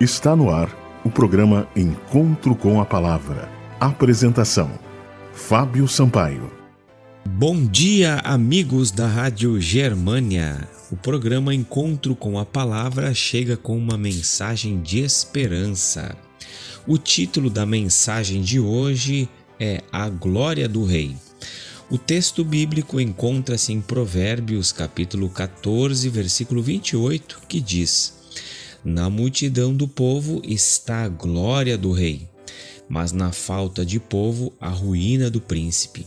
Está no ar o programa Encontro com a Palavra. Apresentação: Fábio Sampaio. Bom dia, amigos da Rádio Germânia. O programa Encontro com a Palavra chega com uma mensagem de esperança. O título da mensagem de hoje é A Glória do Rei. O texto bíblico encontra-se em Provérbios, capítulo 14, versículo 28, que diz: Na multidão do povo está a glória do rei, mas na falta de povo a ruína do príncipe.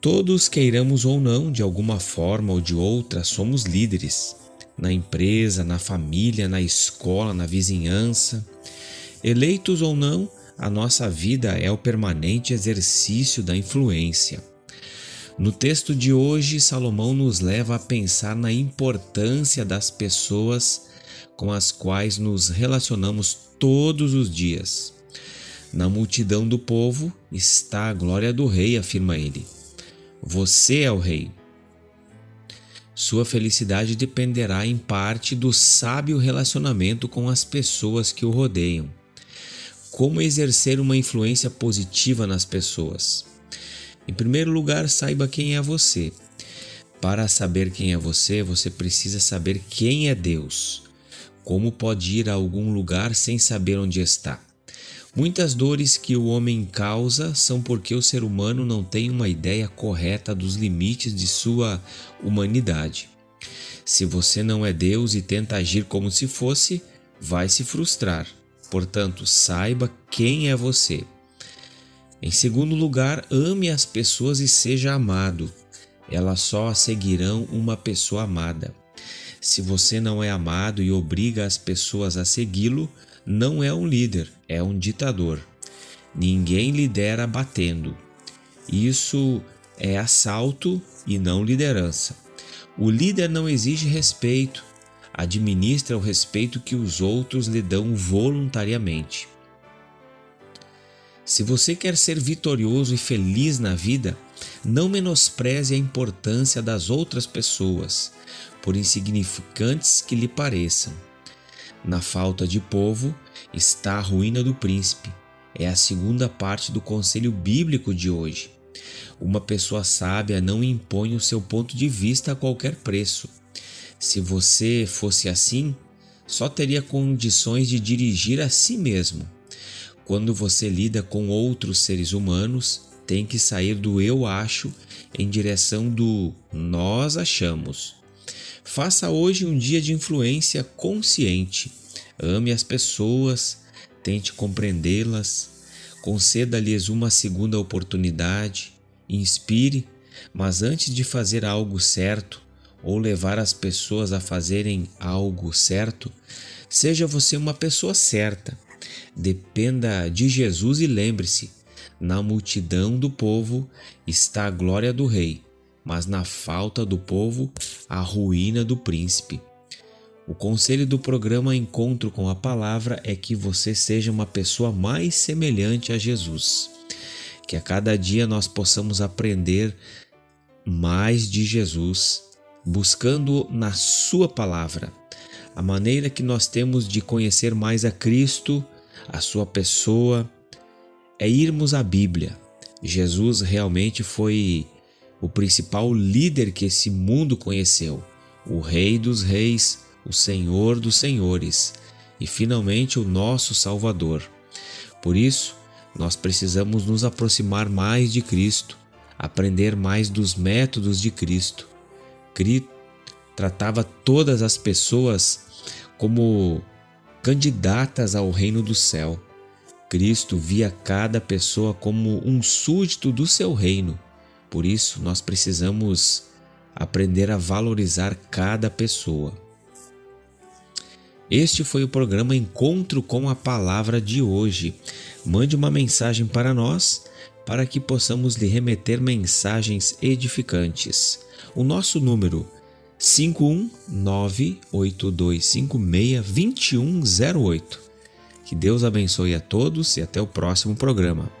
Todos, queiramos ou não, de alguma forma ou de outra, somos líderes. Na empresa, na família, na escola, na vizinhança. Eleitos ou não, a nossa vida é o permanente exercício da influência. No texto de hoje, Salomão nos leva a pensar na importância das pessoas com as quais nos relacionamos todos os dias. Na multidão do povo está a glória do rei, afirma ele. Você é o rei. Sua felicidade dependerá em parte do sábio relacionamento com as pessoas que o rodeiam. Como exercer uma influência positiva nas pessoas? Em primeiro lugar, saiba quem é você. Para saber quem é você, você precisa saber quem é Deus. Como pode ir a algum lugar sem saber onde está? Muitas dores que o homem causa são porque o ser humano não tem uma ideia correta dos limites de sua humanidade. Se você não é Deus e tenta agir como se fosse, vai se frustrar. Portanto, saiba quem é você. Em segundo lugar, ame as pessoas e seja amado. Elas só seguirão uma pessoa amada. Se você não é amado e obriga as pessoas a segui-lo, não é um líder, é um ditador. Ninguém lidera batendo. Isso é assalto e não liderança. O líder não exige respeito, administra o respeito que os outros lhe dão voluntariamente. Se você quer ser vitorioso e feliz na vida, não menospreze a importância das outras pessoas, por insignificantes que lhe pareçam. Na falta de povo está a ruína do príncipe. É a segunda parte do conselho bíblico de hoje. Uma pessoa sábia não impõe o seu ponto de vista a qualquer preço. Se você fosse assim, só teria condições de dirigir a si mesmo. Quando você lida com outros seres humanos, tem que sair do eu acho em direção do nós achamos. Faça hoje um dia de influência consciente. Ame as pessoas, tente compreendê-las, conceda-lhes uma segunda oportunidade, inspire, mas antes de fazer algo certo ou levar as pessoas a fazerem algo certo, seja você uma pessoa certa. Dependa de Jesus e lembre-se: na multidão do povo está a glória do Rei mas na falta do povo, a ruína do príncipe. O conselho do programa Encontro com a Palavra é que você seja uma pessoa mais semelhante a Jesus. Que a cada dia nós possamos aprender mais de Jesus, buscando na Sua palavra. A maneira que nós temos de conhecer mais a Cristo, a Sua pessoa, é irmos à Bíblia. Jesus realmente foi o principal líder que esse mundo conheceu, o Rei dos Reis, o Senhor dos Senhores e finalmente o nosso Salvador. Por isso, nós precisamos nos aproximar mais de Cristo, aprender mais dos métodos de Cristo. Cristo tratava todas as pessoas como candidatas ao reino do céu. Cristo via cada pessoa como um súdito do seu reino por isso, nós precisamos aprender a valorizar cada pessoa. Este foi o programa Encontro com a Palavra de hoje. Mande uma mensagem para nós para que possamos lhe remeter mensagens edificantes. O nosso número 51982562108. Que Deus abençoe a todos e até o próximo programa.